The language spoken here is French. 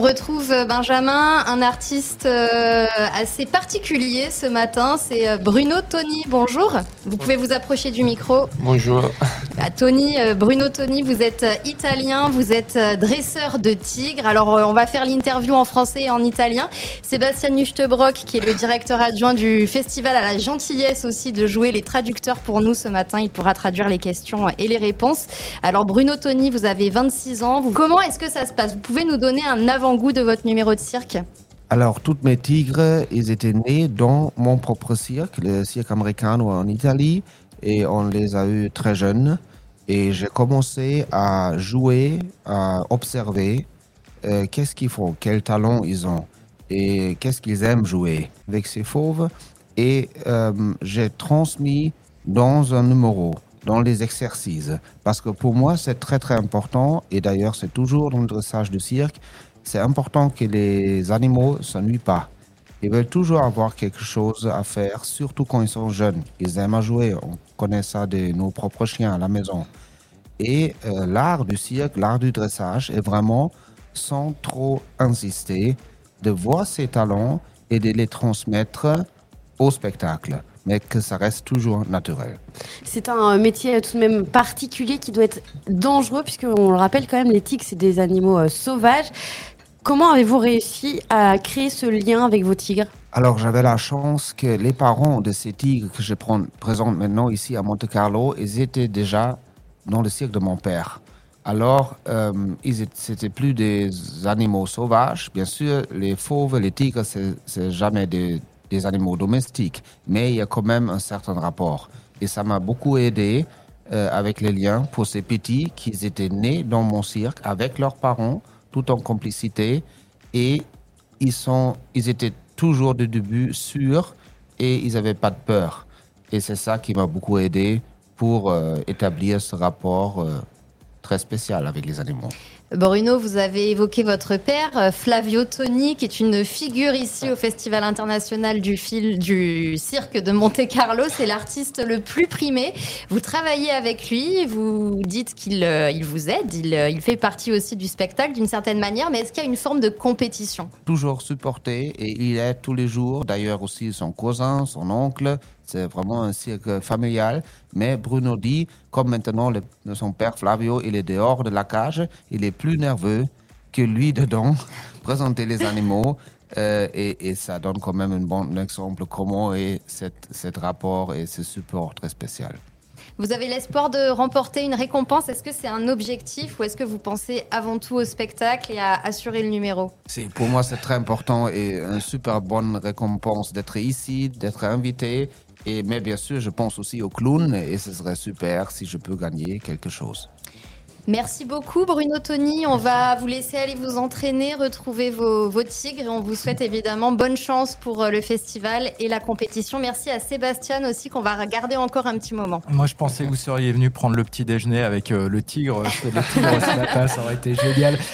On retrouve euh, Benjamin, un artiste euh, assez particulier ce matin. C'est euh, Bruno Toni. Bonjour. Vous pouvez vous approcher du micro. Bonjour. Tony, Bruno Toni, vous êtes italien, vous êtes dresseur de tigres. Alors, on va faire l'interview en français et en italien. Sébastien Nuchtebrock, qui est le directeur adjoint du festival, a la gentillesse aussi de jouer les traducteurs pour nous ce matin. Il pourra traduire les questions et les réponses. Alors, Bruno Toni, vous avez 26 ans. Comment est-ce que ça se passe? Vous pouvez nous donner un avant-goût de votre numéro de cirque? Alors, toutes mes tigres, ils étaient nés dans mon propre cirque, le cirque américain en Italie, et on les a eus très jeunes. Et j'ai commencé à jouer, à observer euh, qu'est-ce qu'ils font, quel talent ils ont, et qu'est-ce qu'ils aiment jouer avec ces fauves. Et euh, j'ai transmis dans un numéro dans les exercices. Parce que pour moi, c'est très très important, et d'ailleurs c'est toujours dans le dressage du cirque, c'est important que les animaux ne s'ennuient pas. Ils veulent toujours avoir quelque chose à faire, surtout quand ils sont jeunes. Ils aiment à jouer. On connaît ça de nos propres chiens à la maison. Et euh, l'art du cirque, l'art du dressage est vraiment, sans trop insister, de voir ses talents et de les transmettre au spectacle, mais que ça reste toujours naturel. C'est un métier tout de même particulier qui doit être dangereux, puisqu'on le rappelle quand même, les tigres, c'est des animaux euh, sauvages. Comment avez-vous réussi à créer ce lien avec vos tigres? Alors, j'avais la chance que les parents de ces tigres que je présente maintenant ici à Monte Carlo, ils étaient déjà dans le cirque de mon père. Alors, euh, c'était plus des animaux sauvages. Bien sûr, les fauves, les tigres, c'est jamais des, des, animaux domestiques, mais il y a quand même un certain rapport. Et ça m'a beaucoup aidé euh, avec les liens pour ces petits qui étaient nés dans mon cirque avec leurs parents tout en complicité. Et ils, sont, ils étaient toujours du début sûrs et ils n'avaient pas de peur. Et c'est ça qui m'a beaucoup aidé pour euh, établir ce rapport euh, très spécial avec les animaux. Bruno, vous avez évoqué votre père, euh, Flavio Toni, qui est une figure ici au Festival international du, fil, du cirque de Monte-Carlo. C'est l'artiste le plus primé. Vous travaillez avec lui, vous dites qu'il euh, il vous aide, il, euh, il, fait partie aussi du spectacle d'une certaine manière, mais est-ce qu'il y a une forme de compétition? Toujours supporté et il aide tous les jours, d'ailleurs aussi son cousin, son oncle. C'est vraiment un cirque familial. Mais Bruno dit, comme maintenant son père Flavio, il est dehors de la cage, il est plus nerveux que lui dedans, présenter les animaux. Euh, et, ça donne quand même un bon exemple comment est cet rapport et ce support très spécial. Vous avez l'espoir de remporter une récompense. Est-ce que c'est un objectif ou est-ce que vous pensez avant tout au spectacle et à assurer le numéro Pour moi, c'est très important et une super bonne récompense d'être ici, d'être invité. Et, mais bien sûr, je pense aussi au clown et ce serait super si je peux gagner quelque chose. Merci beaucoup Bruno Tony. On va vous laisser aller vous entraîner, retrouver vos, tigres on vous souhaite évidemment bonne chance pour euh, le festival et la compétition. Merci à Sébastien aussi qu'on va regarder encore un petit moment. Moi je pensais que vous seriez venu prendre le petit déjeuner avec euh, le tigre. le tigre ça aurait été génial.